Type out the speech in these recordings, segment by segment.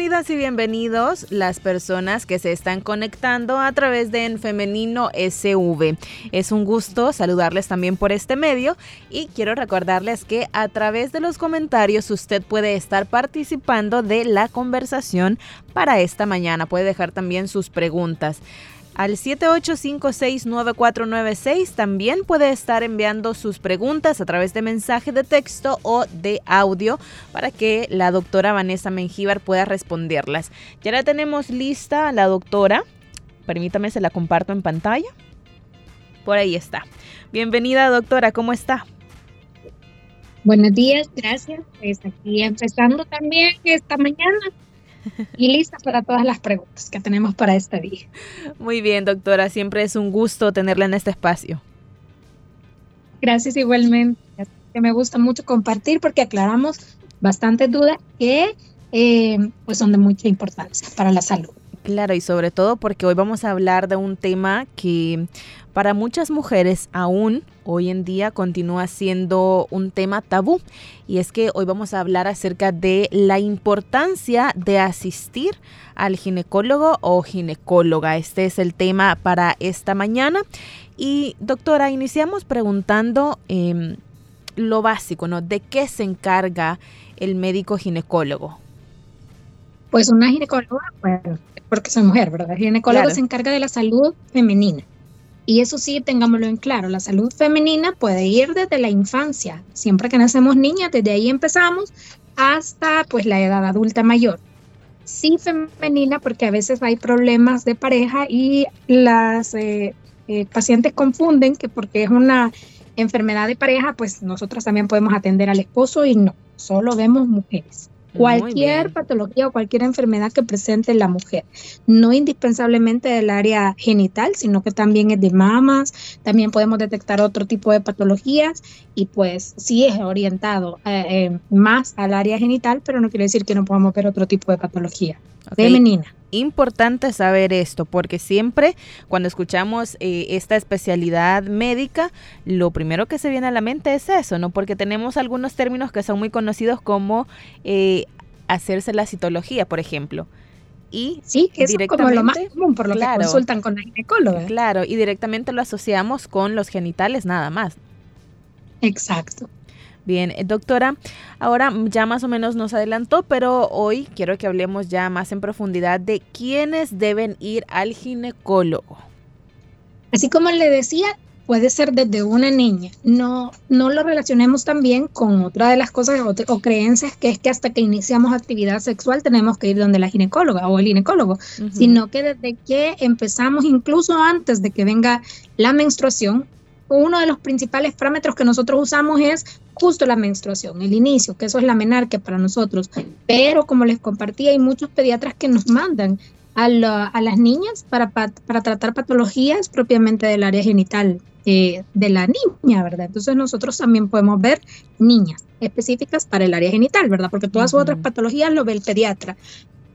Bienvenidas y bienvenidos las personas que se están conectando a través de En Femenino SV. Es un gusto saludarles también por este medio y quiero recordarles que a través de los comentarios usted puede estar participando de la conversación para esta mañana. Puede dejar también sus preguntas al 78569496. También puede estar enviando sus preguntas a través de mensaje de texto o de audio para que la doctora Vanessa Mengíbar pueda responderlas. Ya la tenemos lista la doctora. Permítame, se la comparto en pantalla. Por ahí está. Bienvenida, doctora, ¿cómo está? Buenos días, gracias. Pues aquí empezando también esta mañana y lista para todas las preguntas que tenemos para este día. Muy bien, doctora, siempre es un gusto tenerla en este espacio. Gracias igualmente. Que me gusta mucho compartir porque aclaramos bastantes dudas que eh, pues son de mucha importancia para la salud. Claro, y sobre todo porque hoy vamos a hablar de un tema que para muchas mujeres aún hoy en día continúa siendo un tema tabú y es que hoy vamos a hablar acerca de la importancia de asistir al ginecólogo o ginecóloga. Este es el tema para esta mañana y doctora, iniciamos preguntando em, lo básico, ¿no? ¿De qué se encarga el médico ginecólogo? Pues una ginecóloga, bueno, porque soy mujer, ¿verdad? El ginecólogo se encarga de la salud femenina y eso sí, tengámoslo en claro, la salud femenina puede ir desde la infancia, siempre que nacemos niñas, desde ahí empezamos hasta pues la edad adulta mayor. Sí femenina porque a veces hay problemas de pareja y las eh, eh, pacientes confunden que porque es una enfermedad de pareja, pues nosotros también podemos atender al esposo y no, solo vemos mujeres. Cualquier patología o cualquier enfermedad que presente la mujer, no indispensablemente del área genital, sino que también es de mamas, también podemos detectar otro tipo de patologías y pues sí es orientado eh, eh, más al área genital, pero no quiere decir que no podamos ver otro tipo de patología. Femenina importante saber esto porque siempre cuando escuchamos eh, esta especialidad médica, lo primero que se viene a la mente es eso, ¿no? Porque tenemos algunos términos que son muy conocidos como eh, hacerse la citología, por ejemplo. Y sí, que es como lo más común por lo que consultan con la ginecóloga. Claro, y directamente lo asociamos con los genitales nada más. Exacto. Bien, eh, doctora, ahora ya más o menos nos adelantó, pero hoy quiero que hablemos ya más en profundidad de quiénes deben ir al ginecólogo. Así como le decía, puede ser desde una niña. No, no lo relacionemos también con otra de las cosas o, creencias que es que hasta que iniciamos actividad sexual tenemos que ir donde la ginecóloga o el ginecólogo, sino que desde que empezamos, incluso antes de que venga la menstruación, uno de los principales parámetros que nosotros usamos es justo la menstruación, el inicio, que eso es la menarquia para nosotros. Pero como les compartí, hay muchos pediatras que nos mandan a, las niñas para, para, tratar patologías propiamente del área genital eh, de la niña, ¿verdad? Entonces nosotros también podemos ver niñas específicas para el área genital, ¿verdad? Porque todas sus otras patologías lo ve el pediatra,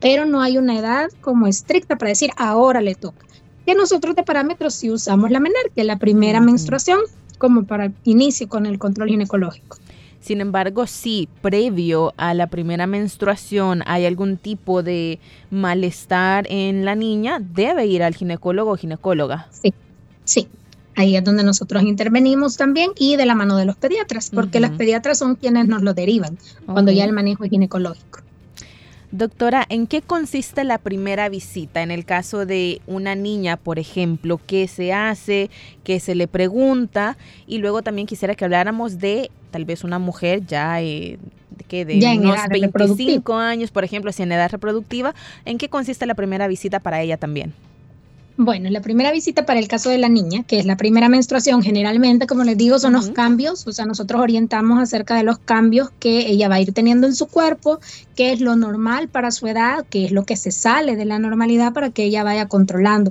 pero no hay una edad como estricta para decir ahora le toca que nosotros de parámetros si usamos la menarquia, la primera menstruación, como para inicio con el control ginecológico. Sin embargo, si previo a la primera menstruación hay algún tipo de malestar en la niña, debe ir al ginecólogo o ginecóloga. Sí, sí. Ahí es donde nosotros intervenimos también y de la mano de los pediatras, porque las pediatras son quienes nos lo derivan cuando ya el manejo es ginecológico. Doctora, ¿en qué consiste la primera visita? En el caso de una niña, por ejemplo, ¿qué se hace? ¿Qué se le pregunta? Y luego también quisiera que habláramos de tal vez una mujer ya eh, que de unos 25 años, por ejemplo, si en edad reproductiva, ¿en qué consiste la primera visita para ella también? Bueno, la primera visita para el caso de la niña, que es la primera menstruación, generalmente, como les digo, son los cambios, o sea, nosotros orientamos acerca de los cambios que ella va a ir teniendo en su cuerpo, qué es lo normal para su edad, qué es lo que se sale de la normalidad para que ella vaya controlando.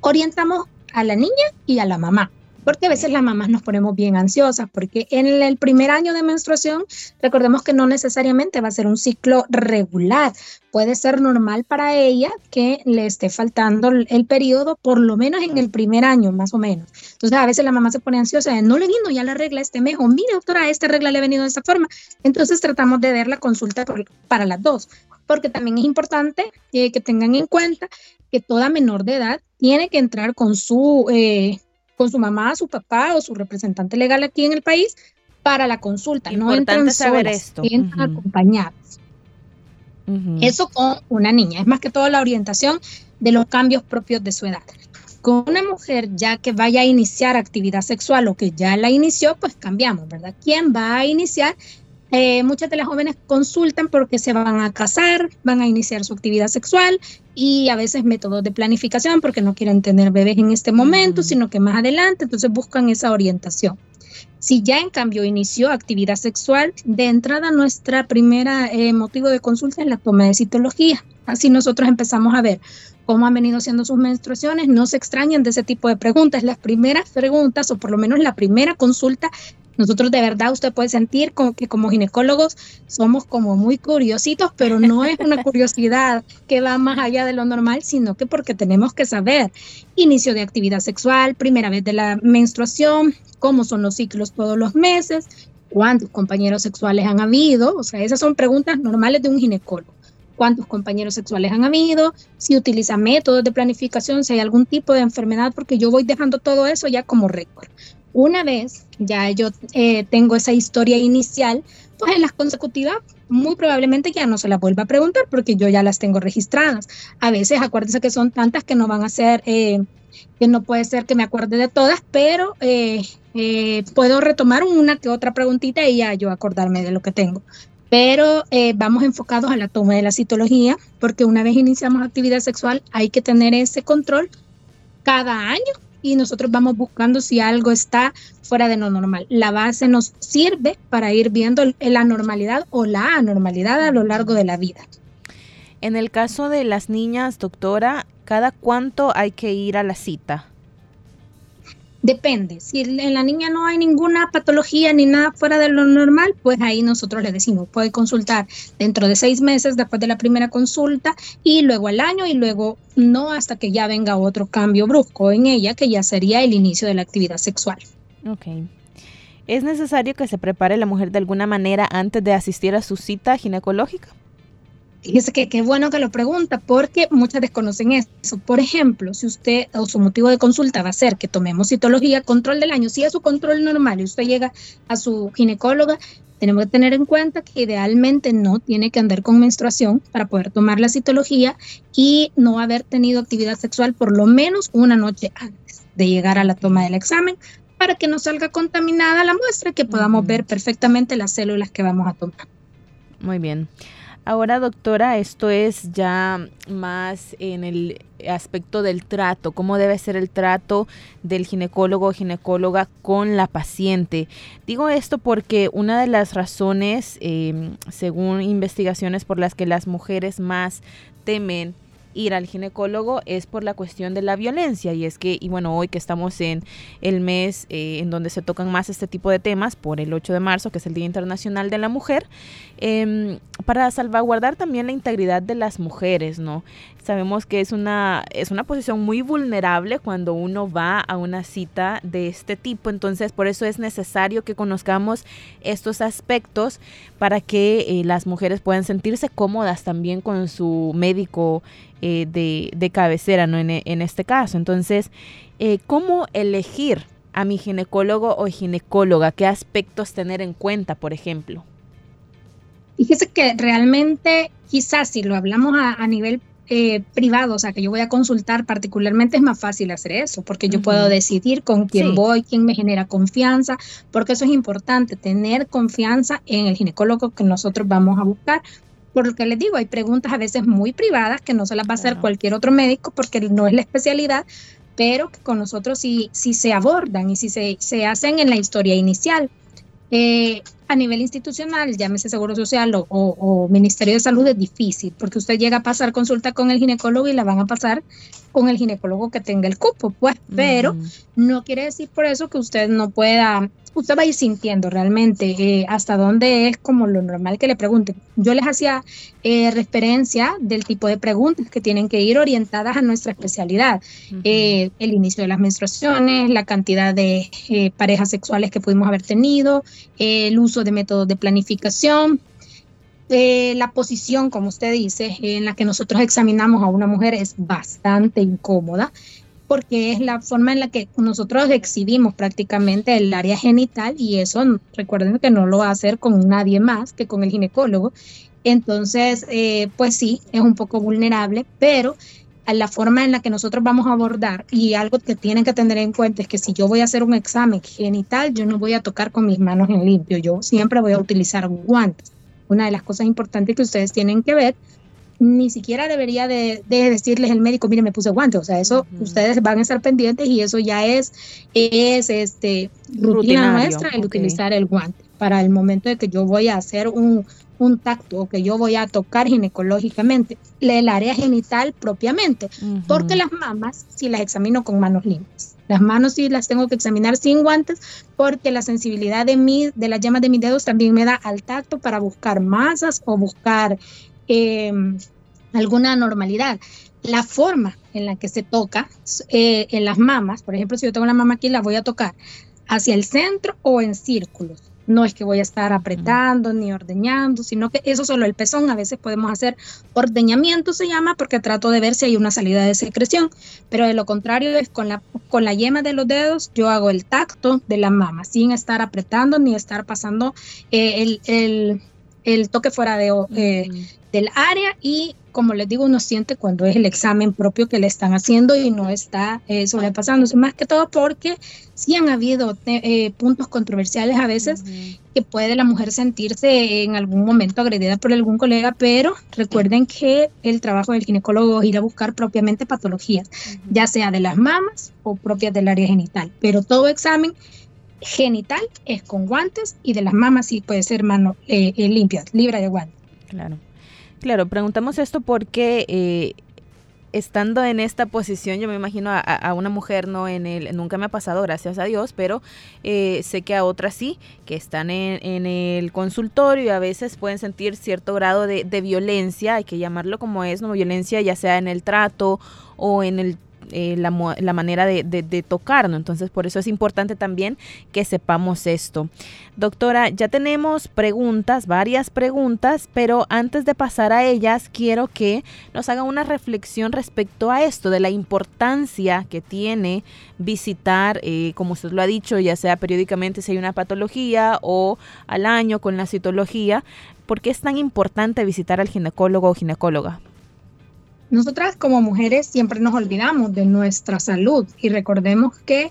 orientamos a la niña y a la mamá porque a veces las mamás nos ponemos bien ansiosas, porque en el primer año de menstruación, recordemos que no necesariamente va a ser un ciclo regular, puede ser normal para ella que le esté faltando el periodo, por lo menos en el primer año, más o menos. Entonces, a veces la mamá se pone ansiosa, no le vino ya la regla este mes, o mire, doctora, esta regla le ha venido de esta forma. Entonces, tratamos de ver la consulta para las dos, porque también es importante eh, que tengan en cuenta que toda menor de edad tiene que entrar con su eh, con su mamá, su papá o su representante legal aquí en el país para la consulta. no entran saber esto. entran acompañados. Eso con una niña. Es más que todo la orientación de los cambios propios de su edad. Con una mujer ya que vaya a iniciar actividad sexual o que ya la inició, pues cambiamos, ¿verdad? ¿Quién va a iniciar? Eh, muchas de las jóvenes consultan porque se van a casar, van a iniciar su actividad sexual y a veces métodos de planificación porque no quieren tener bebés en este momento, sino que más adelante, entonces buscan esa orientación. Si ya en cambio inició actividad sexual, de entrada nuestra primera eh, motivo de consulta es la toma de citología. Así nosotros empezamos a ver cómo han venido siendo sus menstruaciones. No se extrañan de ese tipo de preguntas. Las primeras preguntas, o por lo menos la primera consulta, nosotros de verdad usted puede sentir como que como ginecólogos somos como muy curiositos, pero no es una curiosidad que va más allá de lo normal, sino que porque tenemos que saber inicio de actividad sexual, primera vez de la menstruación, cómo son los ciclos todos los meses, cuántos compañeros sexuales han habido, o sea, esas son preguntas normales de un ginecólogo. ¿Cuántos compañeros sexuales han habido? Si utiliza métodos de planificación, si hay algún tipo de enfermedad, porque yo voy dejando todo eso ya como récord. Una vez ya yo eh, tengo esa historia inicial, pues en las consecutivas muy probablemente ya no se las vuelva a preguntar porque yo ya las tengo registradas. A veces acuérdense que son tantas que no van a ser, eh, que no puede ser que me acuerde de todas, pero eh, puedo retomar una que otra preguntita y ya yo acordarme de lo que tengo. Pero vamos enfocados a la toma de la citología porque una vez iniciamos actividad sexual hay que tener ese control cada año y nosotros vamos buscando si algo está fuera de lo normal. La base nos sirve para ir viendo la normalidad o la anormalidad a lo largo de la vida. En el caso de las niñas, doctora, ¿cada cuánto hay que ir a la cita? Depende, si en la niña no hay ninguna patología ni nada fuera de lo normal, pues ahí nosotros le decimos, puede consultar dentro de seis meses después de la primera consulta y luego al año y luego no hasta que ya venga otro cambio brusco en ella, que ya sería el inicio de la actividad sexual. Ok. ¿Es necesario que se prepare la mujer de alguna manera antes de asistir a su cita ginecológica? Fíjese que qué bueno que lo pregunta porque muchas desconocen eso. Por ejemplo, si usted o su motivo de consulta va a ser que tomemos citología, control del año, si es su control normal y usted llega a su ginecóloga, tenemos que tener en cuenta que idealmente no tiene que andar con menstruación para poder tomar la citología y no haber tenido actividad sexual por lo menos una noche antes de llegar a la toma del examen para que no salga contaminada la muestra y que podamos ver perfectamente las células que vamos a tomar. Muy bien. Ahora, doctora, esto es ya más en el aspecto del trato, cómo debe ser el trato del ginecólogo o ginecóloga con la paciente. Digo esto porque una de las razones, em, según investigaciones por las que las mujeres más temen ir al ginecólogo es por la cuestión de la violencia y es que, y bueno, hoy que estamos en el mes eh, en donde se tocan más este tipo de temas, por el 8 de marzo, que es el Día Internacional de la Mujer, em, para salvaguardar también la integridad de las mujeres, ¿no? Sabemos que es una, es una posición muy vulnerable cuando uno va a una cita de este tipo, entonces por eso es necesario que conozcamos estos aspectos para que eh, las mujeres puedan sentirse cómodas también con su médico eh, de, cabecera, ¿no? En, en, este caso. Entonces, eh, ¿cómo elegir a mi ginecólogo o ginecóloga? ¿Qué aspectos tener en cuenta, por ejemplo? Fíjese que realmente, quizás si lo hablamos a, nivel eh, privado, o sea, que yo voy a consultar particularmente, es más fácil hacer eso, porque yo puedo decidir con quién voy, quién me genera confianza, porque eso es importante, tener confianza en el ginecólogo que nosotros vamos a buscar, por lo que les digo, hay preguntas a veces muy privadas que no se las va a hacer cualquier otro médico porque no es la especialidad, pero que con nosotros sí, sí se abordan y sí se, se hacen en la historia inicial. Eh, a nivel institucional, llámese Seguro Social o, Ministerio de Salud, es difícil, porque usted llega a pasar consulta con el ginecólogo y la van a pasar con el ginecólogo que tenga el cupo, pues, pero no quiere decir por eso que usted no pueda, usted va a ir sintiendo realmente eh, hasta dónde es como lo normal que le pregunten. Yo les hacía eh, referencia del tipo de preguntas que tienen que ir orientadas a nuestra especialidad. Eh, el inicio de las menstruaciones, la cantidad de parejas sexuales que pudimos haber tenido, el uso de métodos de planificación, la posición, como usted dice, en la que nosotros examinamos a una mujer es bastante incómoda porque es la forma en la que nosotros exhibimos prácticamente el área genital y eso recuerden que no lo va a hacer con nadie más que con el ginecólogo. Entonces, eh, pues sí, es un poco vulnerable, pero la forma en la que nosotros vamos a abordar y algo que tienen que tener en cuenta es que si yo voy a hacer un examen genital, yo no voy a tocar con mis manos en limpio, yo siempre voy a utilizar guantes una de las cosas importantes que ustedes tienen que ver, ni siquiera debería de, decirles el médico, mire, me puse guantes, o sea, eso ustedes van a estar pendientes y eso ya es, es este, rutina nuestra el utilizar el guante para el momento de que yo voy a hacer un, un tacto o que yo voy a tocar ginecológicamente el área genital propiamente, porque las mamas si las examino con manos limpias. Las manos sí las tengo que examinar sin guantes porque la sensibilidad de, mi, de las llamas de mis dedos también me da al tacto para buscar masas o buscar em, alguna anormalidad. La forma en la que se toca eh, en las mamas, por ejemplo, si yo tengo la mama aquí, la voy a tocar hacia el centro o en círculos. No es que voy a estar apretando ni ordeñando, sino que eso solo el pezón. A veces podemos hacer ordeñamiento, se llama, porque trato de ver si hay una salida de secreción. Pero de lo contrario es con la, con la yema de los dedos, yo hago el tacto de la mama, sin estar apretando ni estar pasando eh, el, toque fuera de, eh, del área y como les digo, uno siente cuando es el examen propio que le están haciendo y no está eh, sobrepasándose, más que todo porque sí han habido eh, puntos controversiales a veces que puede la mujer sentirse en algún momento agredida por algún colega, pero recuerden que el trabajo del ginecólogo es ir a buscar propiamente patologías, ya sea de las mamas o propias del área genital, pero todo examen genital es con guantes y de las mamas sí puede ser mano eh, eh limpia, libre de guantes. Claro. Claro, preguntamos esto porque eh, estando en esta posición, yo me imagino a, una mujer, no en el, nunca me ha pasado, gracias a Dios, pero eh, sé que a otras sí, que están en, el consultorio y a veces pueden sentir cierto grado de, de, violencia, hay que llamarlo como es, no violencia ya sea en el trato o en el eh, la, la, manera de, de, tocarnos. Entonces, por eso es importante también que sepamos esto. Doctora, ya tenemos preguntas, varias preguntas, pero antes de pasar a ellas, quiero que nos haga una reflexión respecto a esto, de la importancia que tiene visitar, eh, como usted lo ha dicho, ya sea periódicamente si hay una patología o al año con la citología. ¿Por qué es tan importante visitar al ginecólogo o ginecóloga? Nosotras como mujeres siempre nos olvidamos de nuestra salud y recordemos que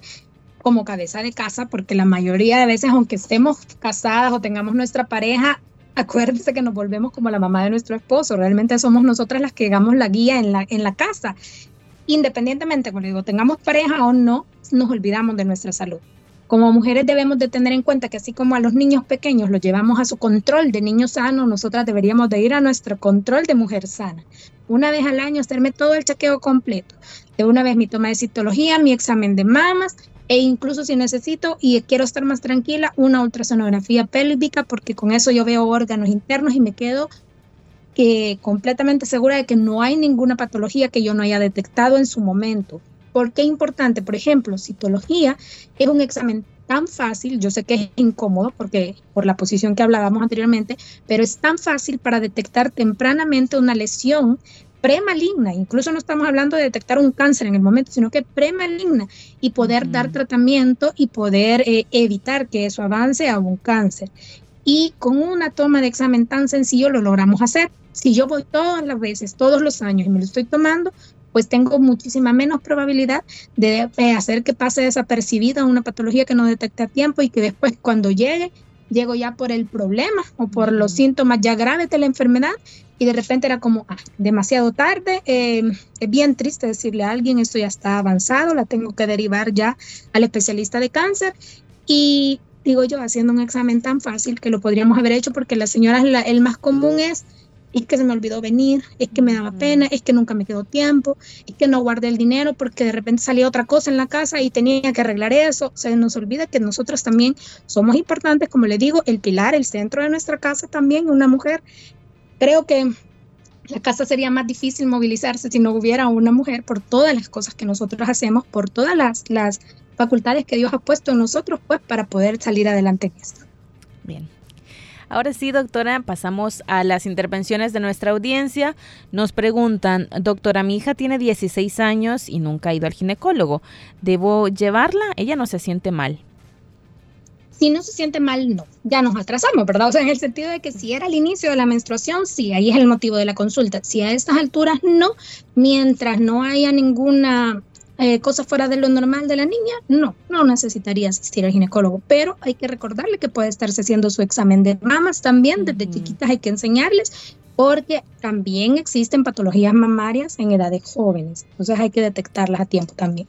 como cabeza de casa, porque la mayoría de veces, aunque estemos casadas o tengamos nuestra pareja, acuérdense que nos volvemos como la mamá de nuestro esposo. Realmente somos nosotras las que damos la guía en la, en la casa. Independientemente, como digo, tengamos pareja o no, nos olvidamos de nuestra salud. Como mujeres debemos de tener en cuenta que así como a los niños pequeños los llevamos a su control de niño sano, nosotras deberíamos de ir a nuestro control de mujer sana. Una vez al año hacerme todo el chequeo completo. De una vez mi toma de citología, mi examen de mamas e incluso si necesito y quiero estar más tranquila, una ultrasonografía pélvica porque con eso yo veo órganos internos y me quedo que completamente segura de que no hay ninguna patología que yo no haya detectado en su momento. ¿Por qué importante? Por ejemplo, citología es un examen tan fácil, yo sé que es incómodo porque por la posición que hablábamos anteriormente, pero es tan fácil para detectar tempranamente una lesión premaligna, incluso no estamos hablando de detectar un cáncer en el momento, sino que premaligna y poder dar tratamiento y poder eh, evitar que eso avance a un cáncer. Y con una toma de examen tan sencillo lo logramos hacer. Si yo voy todas las veces, todos los años y me lo estoy tomando, pues tengo muchísima menos probabilidad de, hacer que pase desapercibida una patología que no detecte a tiempo y que después cuando llegue, llego ya por el problema o por los síntomas ya graves de la enfermedad y de repente era como ah, demasiado tarde. Em, es bien triste decirle a alguien esto ya está avanzado, la tengo que derivar ya al especialista de cáncer y digo yo haciendo un examen tan fácil que lo podríamos haber hecho porque las señoras el más común es es que se me olvidó venir, es que me daba pena, es que nunca me quedó tiempo, es que no guardé el dinero porque de repente salía otra cosa en la casa y tenía que arreglar eso. Se nos olvida que nosotros también somos importantes, como le digo, el pilar, el centro de nuestra casa también, una mujer. Creo que la casa sería más difícil movilizarse si no hubiera una mujer por todas las cosas que nosotros hacemos, por todas las, las facultades que Dios ha puesto en nosotros, pues para poder salir adelante en esto. Bien. Ahora sí, doctora, pasamos a las intervenciones de nuestra audiencia. Nos preguntan, doctora, mi hija tiene 16 años y nunca ha ido al ginecólogo. ¿Debo llevarla? Ella no se siente mal. Si no se siente mal, no. Ya nos atrasamos, ¿verdad? O sea, en el sentido de que si era el inicio de la menstruación, sí, ahí es el motivo de la consulta. Si a estas alturas no, mientras no haya ninguna eh, cosas fuera de lo normal de la niña, no, no necesitaría asistir al ginecólogo, pero hay que recordarle que puede estarse haciendo su examen de mamas también, desde chiquitas hay que enseñarles, porque también existen patologías mamarias en edades jóvenes, entonces hay que detectarlas a tiempo también.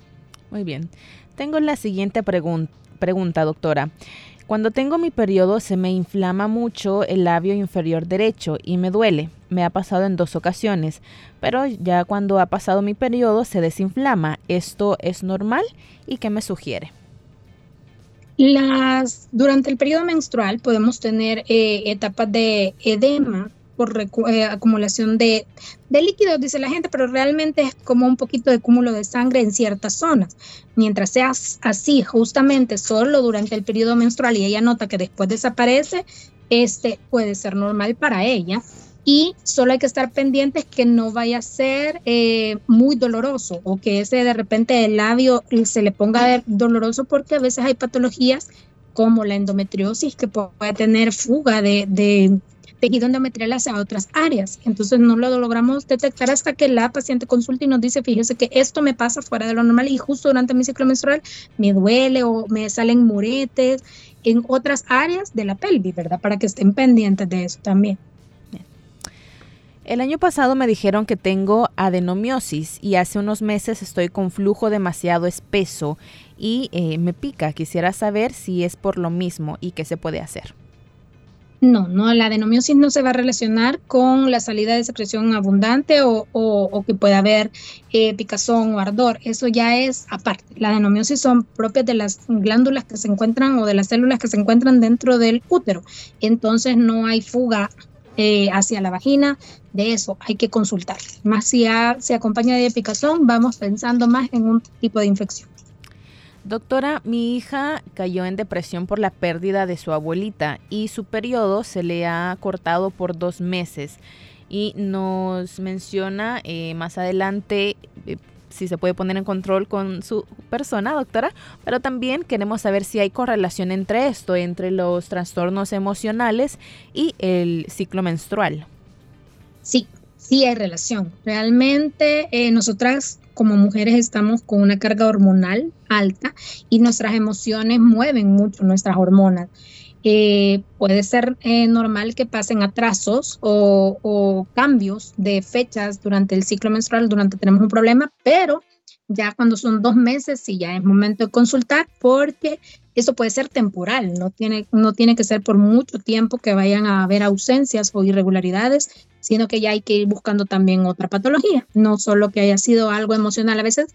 Muy bien, tengo la siguiente pregunta, doctora. Cuando tengo mi periodo se me inflama mucho el labio inferior derecho y me duele. Me ha pasado en dos ocasiones, pero ya cuando ha pasado mi periodo se desinflama. ¿Esto es normal y qué me sugiere? Las, durante el periodo menstrual podemos tener eh, etapas de edema por eh, acumulación de, de, líquidos, dice la gente, pero realmente es como un poquito de cúmulo de sangre en ciertas zonas. Mientras sea así, justamente solo durante el periodo menstrual y ella nota que después desaparece, este puede ser normal para ella. Y solo hay que estar pendientes que no vaya a ser eh, muy doloroso o que ese de repente el labio se le ponga doloroso porque a veces hay patologías como la endometriosis que puede tener fuga de tejido endometrial hacia otras áreas. Entonces no lo logramos detectar hasta que la paciente consulta y nos dice, fíjese que esto me pasa fuera de lo normal y justo durante mi ciclo menstrual me duele o me salen muretes en otras áreas de la pelvis, ¿verdad? Para que estén pendientes de eso también. El año pasado me dijeron que tengo adenomiosis y hace unos meses estoy con flujo demasiado espeso y eh, me pica. Quisiera saber si es por lo mismo y qué se puede hacer. No, no, la adenomiosis no se va a relacionar con la salida de secreción abundante o, que pueda haber eh, picazón o ardor. Eso ya es aparte. La adenomiosis son propias de las glándulas que se encuentran o de las células que se encuentran dentro del útero. Entonces no hay fuga eh, hacia la vagina. De eso hay que consultar. Más si se acompaña de picazón, vamos pensando más en un tipo de infección. Doctora, mi hija cayó en depresión por la pérdida de su abuelita y su periodo se le ha cortado por dos meses. Y nos menciona eh, más adelante eh, si se puede poner en control con su persona, doctora, pero también queremos saber si hay correlación entre esto, entre los trastornos emocionales y el ciclo menstrual. Sí, sí hay relación. Realmente eh, nosotras como mujeres estamos con una carga hormonal alta y nuestras emociones mueven mucho nuestras hormonas. Eh, puede ser eh, normal que pasen atrasos o, cambios de fechas durante el ciclo menstrual, durante tenemos un problema, pero ya cuando son dos meses, sí, ya es momento de consultar porque eso puede ser temporal, no tiene, no tiene que ser por mucho tiempo que vayan a haber ausencias o irregularidades, sino que ya hay que ir buscando también otra patología, no solo que haya sido algo emocional. A veces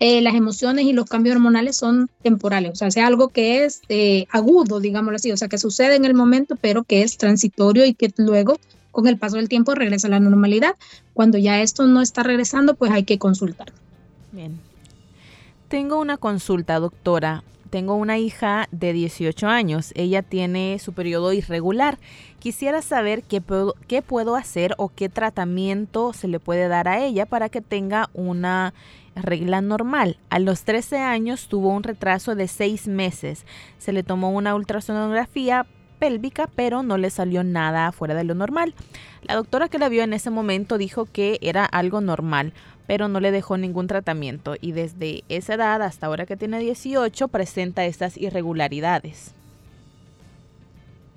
eh, las emociones y los cambios hormonales son temporales, o sea, sea algo que es eh, agudo, digámoslo así, o sea, que sucede en el momento, pero que es transitorio y que luego con el paso del tiempo regresa a la normalidad. Cuando ya esto no está regresando, pues hay que consultar. Bien. Tengo una consulta, doctora tengo una hija de 18 años. Ella tiene su periodo irregular. Quisiera saber qué puedo, hacer o qué tratamiento se le puede dar a ella para que tenga una regla normal. A los 13 años tuvo un retraso de 6 meses. Se le tomó una ultrasonografía pélvica, pero no le salió nada fuera de lo normal. La doctora que la vio en ese momento dijo que era algo normal pero no le dejó ningún tratamiento y desde esa edad hasta ahora que tiene 18 presenta estas irregularidades.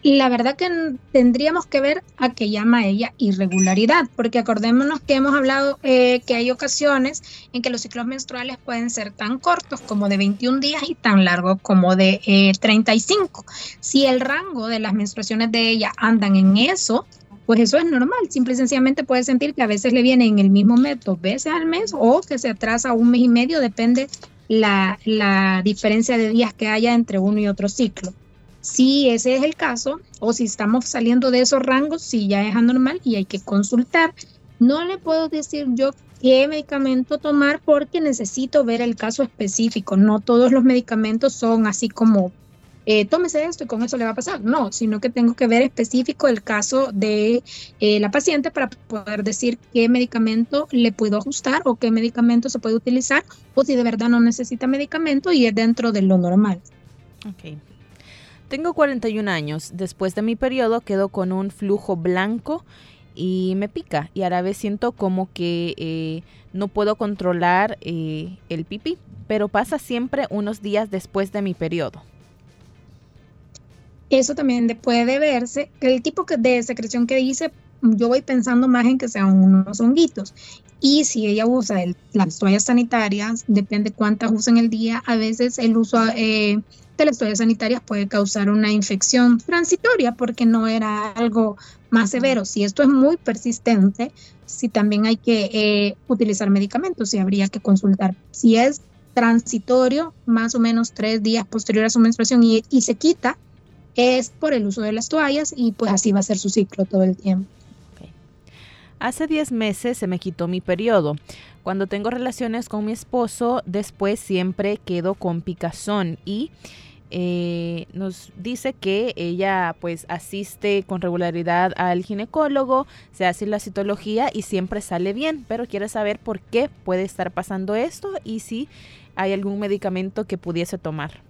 La verdad que tendríamos que ver a qué llama ella irregularidad, porque acordémonos que hemos hablado eh, que hay ocasiones en que los ciclos menstruales pueden ser tan cortos como de 21 días y tan largos como de 35. Eh, si el rango de las menstruaciones de ella andan en eso, pues eso es normal. Simple y sencillamente puede sentir que a veces le viene en el mismo mes dos veces al mes o que se atrasa un mes y medio, depende la, la diferencia de días que haya entre uno y otro ciclo. Si ese es el caso, o si estamos saliendo de esos rangos, si ya es anormal y hay que consultar. No le puedo decir yo qué medicamento tomar porque necesito ver el caso específico. No todos los medicamentos son así como eh, tómese esto y con eso le va a pasar. No, sino que tengo que ver específico el caso de eh, la paciente para poder decir qué medicamento le puedo ajustar o qué medicamento se puede utilizar o si de verdad no necesita medicamento y es dentro de lo normal. Ok. Tengo 41 años. Después de mi periodo quedo con un flujo blanco y me pica y a la vez siento como que eh, no puedo controlar el pipí, pero pasa siempre unos días después de mi periodo. Eso también puede verse, el tipo de secreción que dice, yo voy pensando más en que sean unos honguitos. Y si ella usa las toallas sanitarias, depende cuántas usa en el día, a veces el uso eh, de las toallas sanitarias puede causar una infección transitoria porque no era algo más severo. Si esto es muy persistente, si también hay que eh, utilizar medicamentos, si habría que consultar. Si es transitorio, más o menos tres días posterior a su menstruación y, y se quita, es por el uso de las toallas y pues así va a ser su ciclo todo el tiempo. Hace 10 meses se me quitó mi periodo. Cuando tengo relaciones con mi esposo, después siempre quedo con picazón y eh, nos dice que ella pues asiste con regularidad al ginecólogo, se hace la citología y siempre sale bien, pero quiere saber por qué puede estar pasando esto y si hay algún medicamento que pudiese tomar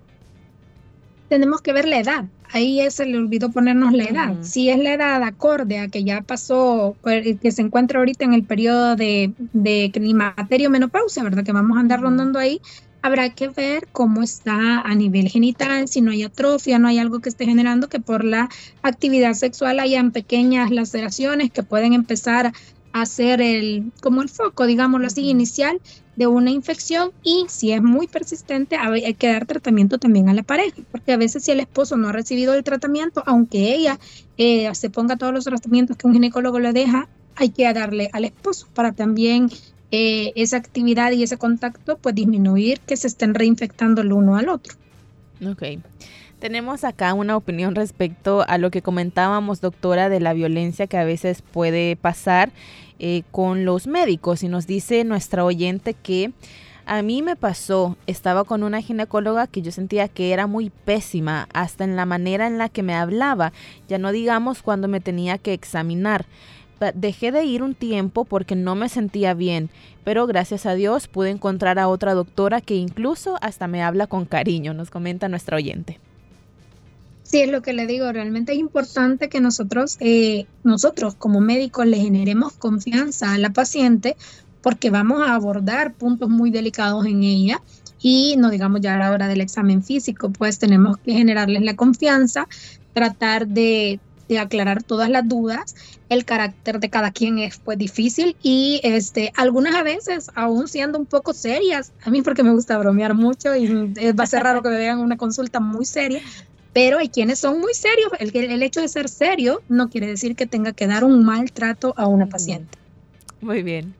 tenemos que ver la edad. Ahí se le olvidó ponernos la edad. Si es la edad acorde a que ya pasó, pues, que se encuentra ahorita en el periodo de, de climaterio menopausia, ¿verdad? Que vamos a andar rondando ahí, habrá que ver cómo está a nivel genital, si no hay atrofia, no hay algo que esté generando que por la actividad sexual hayan pequeñas laceraciones que pueden empezar a ser el, como el foco, digámoslo así, inicial de una infección y si es muy persistente hay que dar tratamiento también a la pareja, porque a veces si el esposo no ha recibido el tratamiento, aunque ella eh, se ponga todos los tratamientos que un ginecólogo le deja, hay que darle al esposo para también eh, esa actividad y ese contacto pues disminuir que se estén reinfectando el uno al otro. Ok. Tenemos acá una opinión respecto a lo que comentábamos, doctora, de la violencia que a veces puede pasar eh, con los médicos y nos dice nuestra oyente que a mí me pasó, estaba con una ginecóloga que yo sentía que era muy pésima, hasta en la manera en la que me hablaba, ya no digamos cuando me tenía que examinar. Dejé de ir un tiempo porque no me sentía bien, pero gracias a Dios pude encontrar a otra doctora que incluso hasta me habla con cariño, nos comenta nuestra oyente. Sí, es lo que le digo, realmente es importante que nosotros, eh, nosotros como médicos le generemos confianza a la paciente porque vamos a abordar puntos muy delicados en ella y no digamos ya a la hora del examen físico, pues tenemos que generarles la confianza, tratar de, aclarar todas las dudas. El carácter de cada quien es pues difícil y este algunas veces aún siendo un poco serias, a mí porque me gusta bromear mucho y va a ser raro que me vean una consulta muy seria, pero hay quienes son muy serios. El, el hecho de ser serio no quiere decir que tenga que dar un maltrato a una paciente. Muy bien.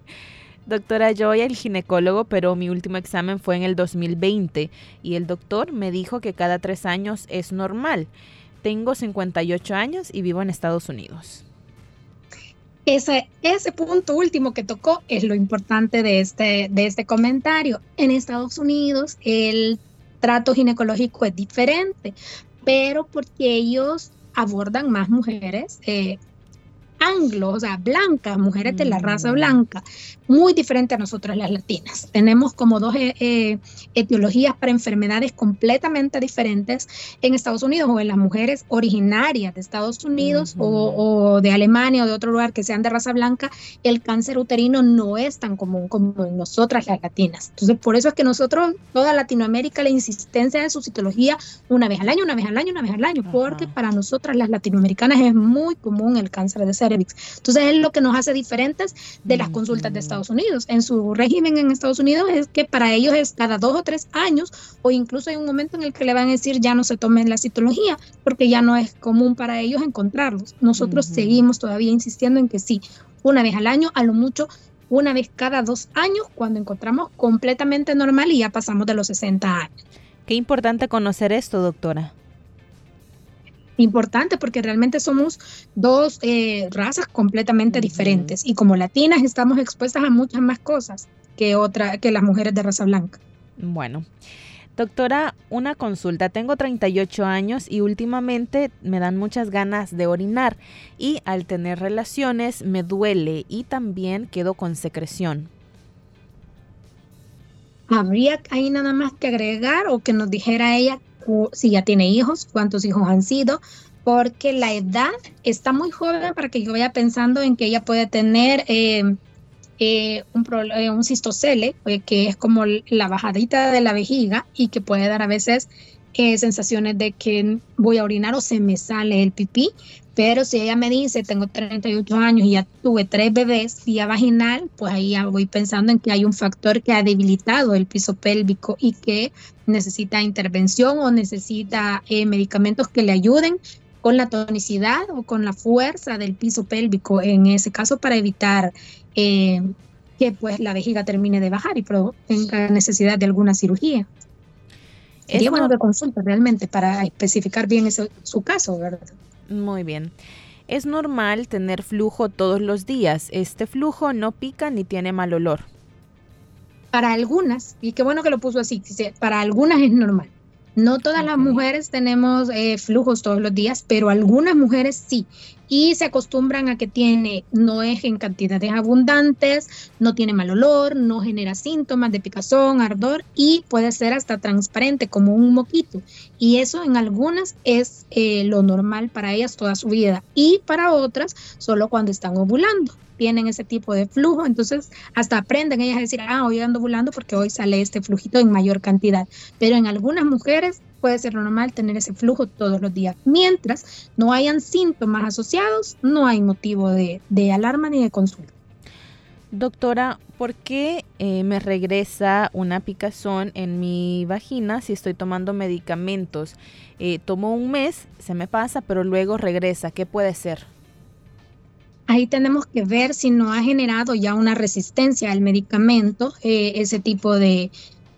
Doctora, yo voy al ginecólogo, pero mi último examen fue en el 2020 y el doctor me dijo que cada tres años es normal. Tengo 58 años y vivo en Estados Unidos. Ese, ese punto último que tocó es lo importante de este, de este comentario. En Estados Unidos el trato ginecológico es diferente pero porque ellos abordan más mujeres eh, anglos, o sea, blancas, mujeres de la raza mm. blanca, muy diferente a nosotras las latinas. Tenemos como dos eh, eh, etiologías para enfermedades completamente diferentes en Estados Unidos o en las mujeres originarias de Estados Unidos o, de Alemania o de otro lugar que sean de raza blanca, el cáncer uterino no es tan común como en nosotras las latinas. Entonces, por eso es que nosotros, toda Latinoamérica, la insistencia de su citología una vez al año, una vez al año, una vez al año, porque para nosotras las latinoamericanas es muy común el cáncer de seno Entonces es lo que nos hace diferentes de las consultas de Estados Unidos. En su régimen en Estados Unidos es que para ellos es cada dos o tres años o incluso hay un momento en el que le van a decir ya no se tomen la citología porque ya no es común para ellos encontrarlos. Nosotros seguimos todavía insistiendo en que sí, una vez al año, a lo mucho una vez cada dos años cuando encontramos completamente normal y ya pasamos de los 60 años. Qué importante conocer esto, doctora. Importante porque realmente somos dos eh, razas completamente diferentes y como latinas estamos expuestas a muchas más cosas que, otra, que las mujeres de raza blanca. Bueno, Doctora, una consulta. Tengo 38 años y últimamente me dan muchas ganas de orinar y al tener relaciones me duele y también quedo con secreción. Habría ahí nada más que agregar o que nos dijera ella si ya tiene hijos, cuántos hijos han sido, porque la edad está muy joven para que yo vaya pensando en que ella puede tener eh, eh, un, eh, un cistocele, que es como la bajadita de la vejiga y que puede dar a veces sensaciones de que voy a orinar o se me sale el pipí. Pero si ella me dice, tengo 38 años y ya tuve tres bebés vía vaginal, pues ahí ya voy pensando en que hay un factor que ha debilitado el piso pélvico y que necesita intervención o necesita medicamentos que le ayuden con la tonicidad o con la fuerza del piso pélvico, en ese caso para evitar eh, que pues la vejiga termine de bajar y tenga necesidad de alguna cirugía. Sería bueno que consulta realmente para especificar bien su caso, ¿verdad? Muy bien. Es normal tener flujo todos los días. Este flujo no pica ni tiene mal olor. Para algunas, y qué bueno que lo puso así, para algunas es normal. No todas las mujeres tenemos eh, flujos todos los días, pero algunas mujeres sí. Y se acostumbran a que tiene, no es en cantidades abundantes, no tiene mal olor, no genera síntomas de picazón, ardor y puede ser hasta transparente como un moquito. Y eso en algunas es eh, lo normal para ellas toda su vida y para otras solo cuando están ovulando tienen ese tipo de flujo, entonces hasta aprenden ellas a decir, ah, hoy ando ovulando porque hoy sale este flujito en mayor cantidad. Pero en algunas mujeres puede ser normal tener ese flujo todos los días. Mientras no hayan síntomas asociados, no hay motivo de, alarma ni de consulta. Doctora, ¿por qué eh, me regresa una picazón en mi vagina si estoy tomando medicamentos? Eh, tomo un mes, se me pasa, pero luego regresa. ¿Qué puede ser? Ahí tenemos que ver si no ha generado ya una resistencia al medicamento, eh, ese tipo de,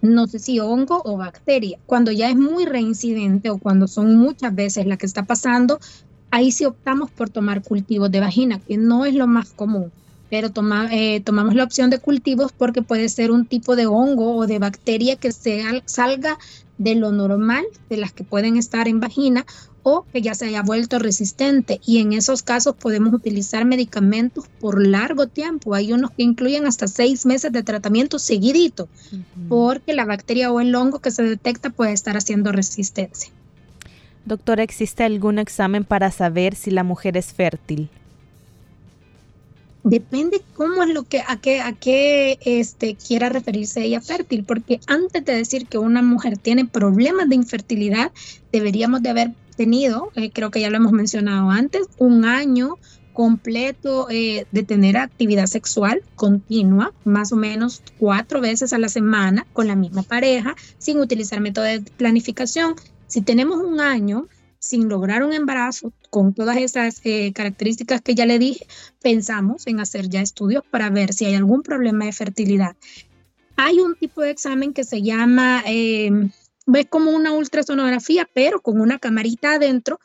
no sé si hongo o bacteria. Cuando ya es muy reincidente o cuando son muchas veces la que está pasando, ahí sí optamos por tomar cultivos de vagina, que no es lo más común, pero eh, tomamos la opción de cultivos porque puede ser un tipo de hongo o de bacteria que salga de lo normal, de las que pueden estar en vagina, o que ya se haya vuelto resistente. Y en esos casos podemos utilizar medicamentos por largo tiempo. Hay unos que incluyen hasta seis meses de tratamiento seguidito, porque la bacteria o el hongo que se detecta puede estar haciendo resistencia. Doctora, ¿existe algún examen para saber si la mujer es fértil? Depende cómo es lo que, a qué, a qué este, quiera referirse ella fértil, porque antes de decir que una mujer tiene problemas de infertilidad, deberíamos de haber tenido, eh, creo que ya lo hemos mencionado antes, un año completo eh, de tener actividad sexual continua, más o menos cuatro veces a la semana con la misma pareja, sin utilizar método de planificación. Si tenemos un año sin lograr un embarazo con todas esas eh, características que ya le dije, pensamos en hacer ya estudios para ver si hay algún problema de fertilidad. Hay un tipo de examen que se llama ves como una ultrasonografía, pero con una camarita adentro,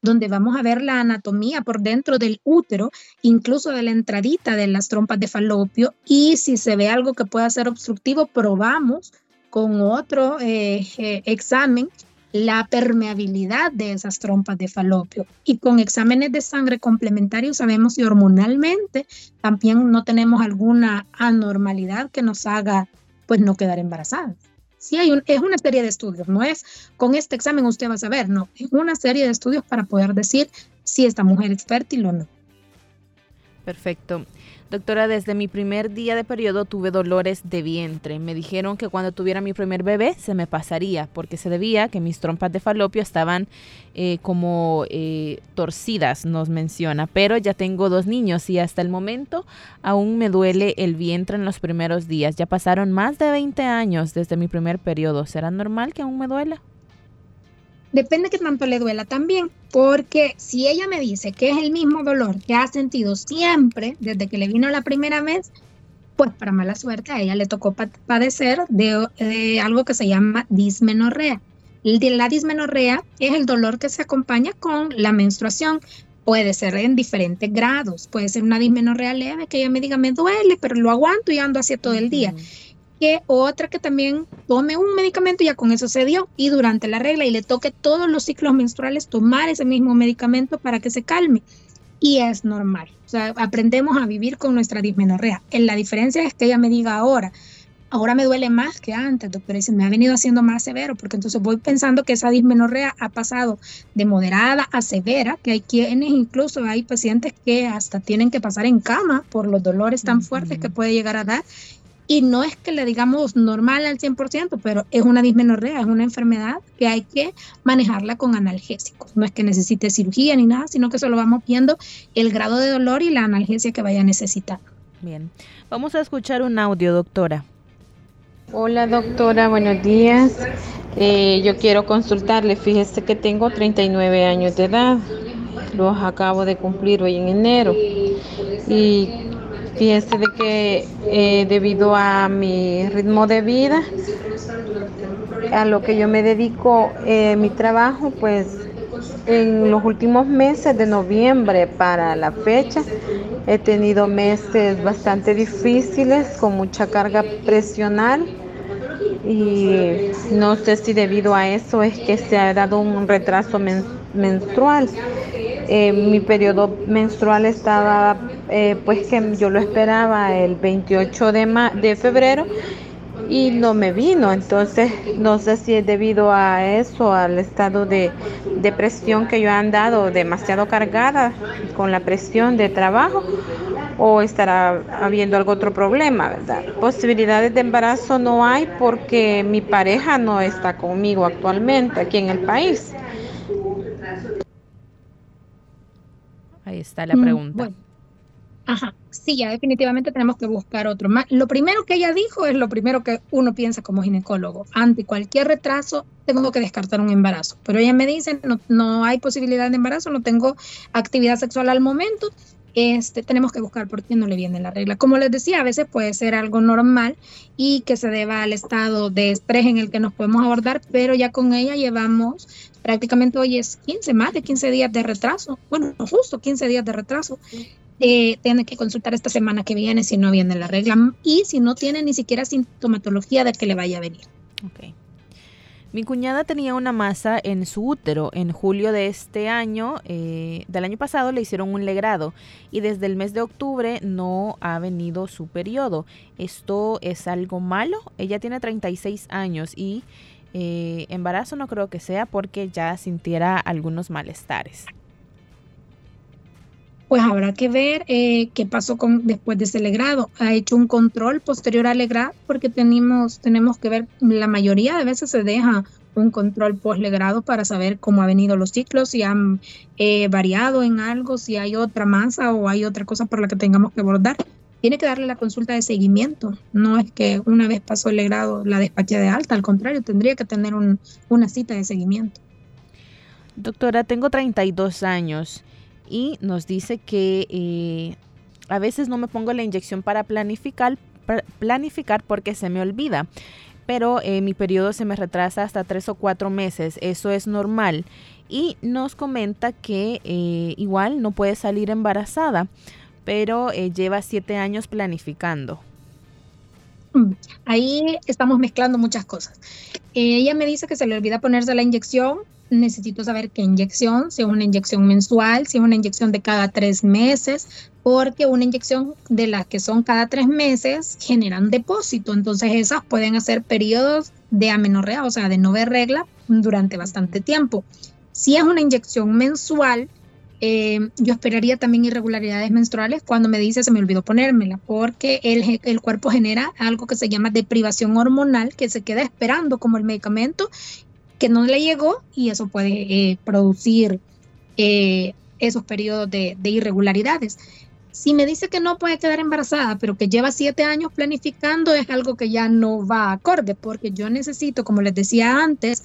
donde vamos a ver la anatomía por dentro del útero, incluso de la entradita de las trompas de falopio, y si se ve algo que pueda ser obstructivo, probamos con otro eh, eh, examen la permeabilidad de esas trompas de falopio. Y con exámenes de sangre complementarios sabemos si hormonalmente también no tenemos alguna anormalidad que nos haga pues no quedar embarazadas. Sí, hay un, es una serie de estudios, no es con este examen usted va a saber, no, es una serie de estudios para poder decir si esta mujer es fértil o no. Perfecto. Doctora, desde mi primer día de periodo tuve dolores de vientre. Me dijeron que cuando tuviera mi primer bebé se me pasaría, porque se debía que mis trompas de falopio estaban eh, como eh, torcidas, nos menciona. Pero ya tengo dos niños y hasta el momento aún me duele el vientre en los primeros días. Ya pasaron más de 20 años desde mi primer periodo. ¿Será normal que aún me duela? Depende que tanto le duela también, porque si ella me dice que es el mismo dolor que ha sentido siempre desde que le vino la primera vez, pues para mala suerte a ella le tocó padecer de, algo que se llama dismenorrea. La dismenorrea es el dolor que se acompaña con la menstruación. Puede ser en diferentes grados. Puede ser una dismenorrea leve que ella me diga me duele, pero lo aguanto y ando así todo el día otra que también tome un medicamento ya con eso se dio y durante la regla y le toque todos los ciclos menstruales tomar ese mismo medicamento para que se calme. Y es normal. O sea, aprendemos a vivir con nuestra dismenorrea. En la diferencia es que ella me diga ahora, ahora me duele más que antes, doctora, y se me ha venido haciendo más severo, porque entonces voy pensando que esa dismenorrea ha pasado de moderada a severa, que hay quienes, incluso hay pacientes que hasta tienen que pasar en cama por los dolores tan fuertes que puede llegar a dar, y no es que le digamos normal al 100%, pero es una dismenorrea, es una enfermedad que hay que manejarla con analgésicos. No es que necesite cirugía ni nada, sino que solo vamos viendo el grado de dolor y la analgesia que vaya a necesitar. Bien, vamos a escuchar un audio, doctora. Hola doctora, buenos días. Eh, yo quiero consultarle, fíjese que tengo 39 años de edad, los acabo de cumplir hoy en enero y Fíjese de que eh, debido a mi ritmo de vida, a lo que yo me dedico, eh, mi trabajo, pues en los últimos meses de noviembre para la fecha he tenido meses bastante difíciles con mucha carga presional y no sé si debido a eso es que se ha dado un retraso menstrual. Eh, mi periodo menstrual estaba eh, pues que yo lo esperaba el 28 de, de febrero y no me vino. Entonces, no sé si es debido a eso, al estado de depresión que yo he andado demasiado cargada con la presión de trabajo o estará habiendo algún otro problema, ¿verdad? Posibilidades de embarazo no hay porque mi pareja no está conmigo actualmente aquí en el país. Ahí está la mm, pregunta. Ajá, sí, ya definitivamente tenemos que buscar otro. Lo primero que ella dijo es lo primero que uno piensa como ginecólogo. Ante cualquier retraso, tengo que descartar un embarazo. Pero ella me dice, no, no hay posibilidad de embarazo, no tengo actividad sexual al momento. Este, tenemos que buscar por qué no le viene la regla. Como les decía, a veces puede ser algo normal y que se deba al estado de estrés en el que nos podemos abordar, pero ya con ella llevamos prácticamente hoy es 15, más de 15 días de retraso, bueno, justo 15 días de retraso eh, tiene que consultar esta semana que viene si no viene la regla y si no tiene ni siquiera sintomatología de que le vaya a venir. Okay. Mi cuñada tenía una masa en su útero. En julio de este año, eh, del año pasado, le hicieron un legrado y desde el mes de octubre no ha venido su periodo. ¿Esto es algo malo? Ella tiene 36 años y eh, embarazo no creo que sea porque ya sintiera algunos malestares pues habrá que ver eh, qué pasó con, después de ese legrado. Ha hecho un control posterior al legrado porque tenemos, tenemos que ver, la mayoría de veces se deja un control postlegrado para saber cómo han venido los ciclos, si han eh, variado en algo, si hay otra masa o hay otra cosa por la que tengamos que abordar. Tiene que darle la consulta de seguimiento. No es que una vez pasó el legrado la despache de alta, al contrario, tendría que tener una cita de seguimiento. Doctora, tengo 32 años y nos dice que eh, a veces no me pongo la inyección para planificar, planificar porque se me olvida. Pero eh, mi periodo se me retrasa hasta tres o cuatro meses. Eso es normal. Y nos comenta que eh, igual no puede salir embarazada, pero lleva siete años planificando. Mm, ahí estamos mezclando muchas cosas. ella me dice que se le olvida ponerse la inyección necesito saber qué inyección, si es una inyección mensual, si es una inyección de cada tres meses, porque una inyección de las que son cada tres meses generan depósito, entonces esas pueden hacer periodos de amenorrea, o sea, de no ver regla durante bastante tiempo. Si es una inyección mensual, Eh, yo esperaría también irregularidades menstruales cuando me dice se me olvidó ponérmela, porque el, el cuerpo genera algo que se llama deprivación hormonal, que se queda esperando como el medicamento que no le llegó y eso puede eh, producir eh, esos periodos de, de, irregularidades. Si me dice que no puede quedar embarazada, pero que lleva siete años planificando, es algo que ya no va acorde, porque yo necesito, como les decía antes,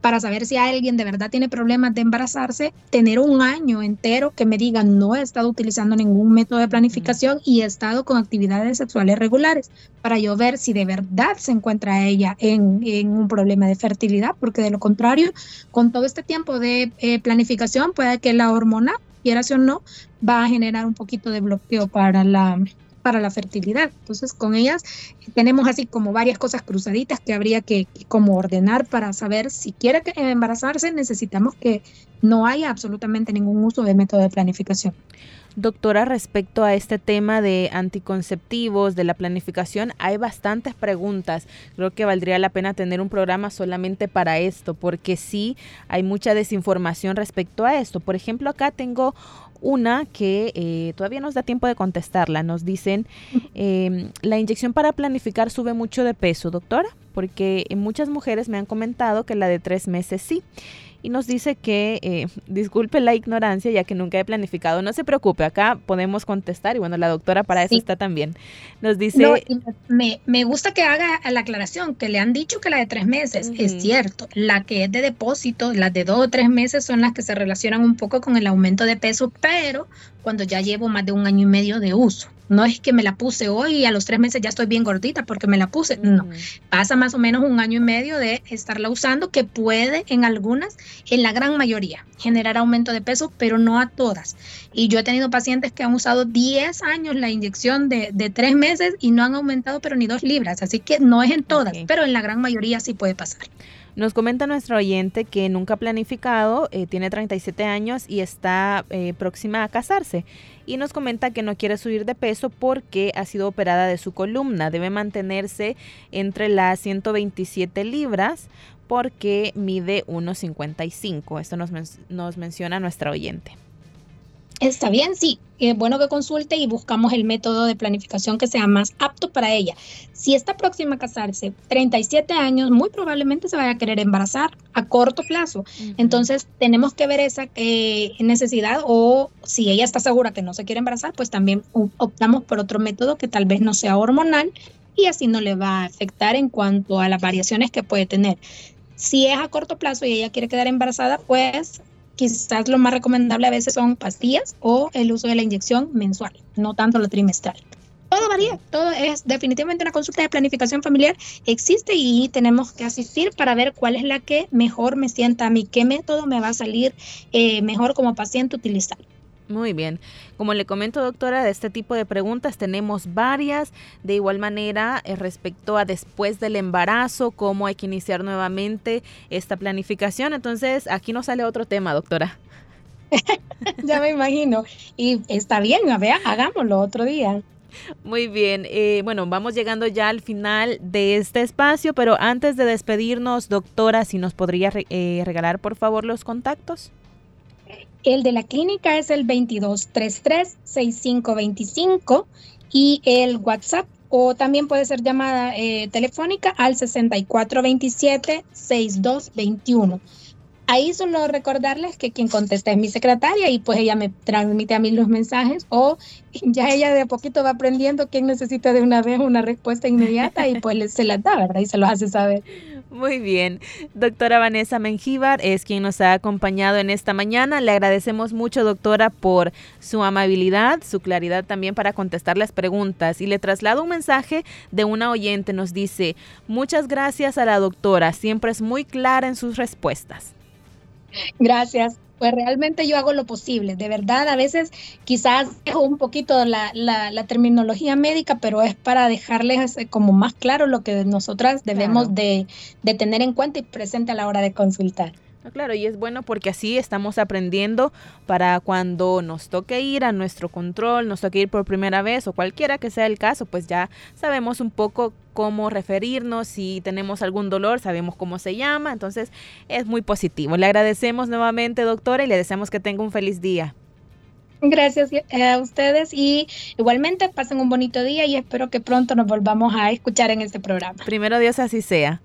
para saber si alguien de verdad tiene problemas de embarazarse, tener un año entero que me diga no he estado utilizando ningún método de planificación y he estado con actividades sexuales regulares, para yo ver si de verdad se encuentra ella en, un problema de fertilidad, porque de lo contrario, con todo este tiempo de eh, planificación, puede que la hormona, quiera o no, va a generar un poquito de bloqueo para la para la fertilidad. Entonces, con ellas tenemos así como varias cosas cruzaditas que habría que, como ordenar para saber si quiere embarazarse, necesitamos que no haya absolutamente ningún uso de método de planificación. Doctora, respecto a este tema de anticonceptivos, de la planificación, hay bastantes preguntas. Creo que valdría la pena tener un programa solamente para esto, porque sí hay mucha desinformación respecto a esto. Por ejemplo, acá tengo una que eh, todavía nos da tiempo de contestarla. Nos dicen, em, la inyección para planificar sube mucho de peso, doctora, porque muchas mujeres me han comentado que la de tres meses sí y nos dice que eh, disculpe la ignorancia ya que nunca he planificado. No se preocupe, acá podemos contestar y bueno, la doctora para eso está también. Nos dice... me, me, gusta que haga la aclaración, que le han dicho que la de tres meses, es cierto, la que es de depósito, las de dos o tres meses son las que se relacionan un poco con el aumento de peso, pero cuando ya llevo más de un año y medio de uso. No es que me la puse hoy y a los tres meses ya estoy bien gordita porque me la puse. No, pasa más o menos un año y medio de estarla usando que puede en algunas, en la gran mayoría, generar aumento de peso, pero no a todas. Y yo he tenido pacientes que han usado 10 años la inyección de, de tres meses y no han aumentado pero ni dos libras. Así que no es en todas, pero en la gran mayoría sí puede pasar. Nos comenta nuestro oyente que nunca ha planificado, eh, tiene 37 años y está eh, próxima a casarse. Y nos comenta que no quiere subir de peso porque ha sido operada de su columna. Debe mantenerse entre las 127 libras porque mide 1,55. Esto nos, nos menciona nuestra oyente. Está bien, sí. Es bueno que consulte y buscamos el método de planificación que sea más apto para ella. Si está próxima a casarse, 37 años, muy probablemente se vaya a querer embarazar a corto plazo. Entonces, tenemos que ver esa eh, necesidad o si ella está segura que no se quiere embarazar, pues también optamos por otro método que tal vez no sea hormonal y así no le va a afectar en cuanto a las variaciones que puede tener. Si es a corto plazo y ella quiere quedar embarazada, pues quizás lo más recomendable a veces son pastillas o el uso de la inyección mensual, no tanto lo trimestral. Todo varía, todo es definitivamente una consulta de planificación familiar, existe y tenemos que asistir para ver cuál es la que mejor me sienta a mí, qué método me va a salir eh, mejor como paciente utilizar. Muy bien. Como le comento, doctora, de este tipo de preguntas tenemos varias. De igual manera, eh, respecto a después del embarazo, cómo hay que iniciar nuevamente esta planificación. Entonces, aquí nos sale otro tema, doctora. ya me imagino. Y está bien, a ver, hagámoslo otro día. Muy bien, eh, bueno, vamos llegando ya al final de este espacio, pero antes de despedirnos, doctora, si nos podría eh, regalar por favor los contactos. El de la clínica es el 2233-6525 y el WhatsApp o también puede ser llamada eh, telefónica al 6427-6221. Ahí solo recordarles que quien contesta es mi secretaria y pues ella me transmite a mí los mensajes o ya ella de a poquito va aprendiendo quién necesita de una vez una respuesta inmediata y pues se la da, ¿verdad? Y se lo hace saber. Muy bien. Doctora Vanessa Mengíbar es quien nos ha acompañado en esta mañana. Le agradecemos mucho, doctora, por su amabilidad, su claridad también para contestar las preguntas. Y le traslado un mensaje de una oyente. Nos dice, muchas gracias a la doctora. Siempre es muy clara en sus respuestas. Gracias. Pues realmente yo hago lo posible, de verdad, a veces quizás dejo un poquito la, la, terminología médica, pero es para dejarles como más claro lo que nosotras debemos de, de tener en cuenta y presente a la hora de consultar. Claro, y es bueno porque así estamos aprendiendo para cuando nos toque ir a nuestro control, nos toque ir por primera vez o cualquiera que sea el caso, pues ya sabemos un poco cómo referirnos, si tenemos algún dolor, sabemos cómo se llama, entonces es muy positivo. Le agradecemos nuevamente, doctora, y le deseamos que tenga un feliz día. Gracias a ustedes y igualmente pasen un bonito día y espero que pronto nos volvamos a escuchar en este programa. Primero Dios así sea.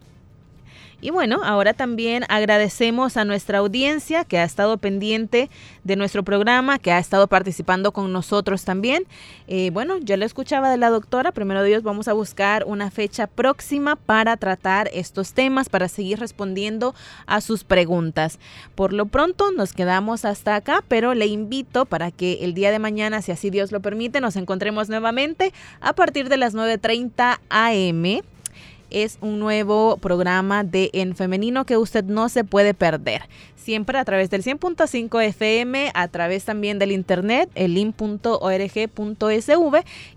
Y bueno, ahora también agradecemos a nuestra audiencia que ha estado pendiente de nuestro programa, que ha estado participando con nosotros también. Eh, bueno, yo lo escuchaba de la doctora, primero Dios vamos a buscar una fecha próxima para tratar estos temas, para seguir respondiendo a sus preguntas. Por lo pronto nos quedamos hasta acá, pero le invito para que el día de mañana, si así Dios lo permite, nos encontremos nuevamente a partir de las 9.30 am es un nuevo programa de En Femenino que usted no se puede perder. Siempre a través del 100.5 FM, a través también del internet, el link.org.sv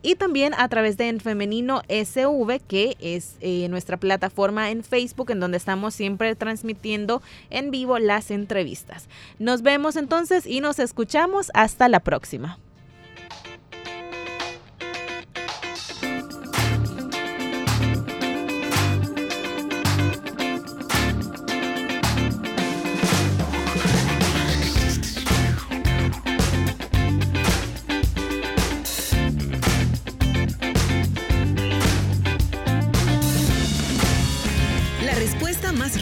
y también a través de En Femenino SV, que es eh, nuestra plataforma en Facebook, en donde estamos siempre transmitiendo en vivo las entrevistas. Nos vemos entonces y nos escuchamos. Hasta la próxima.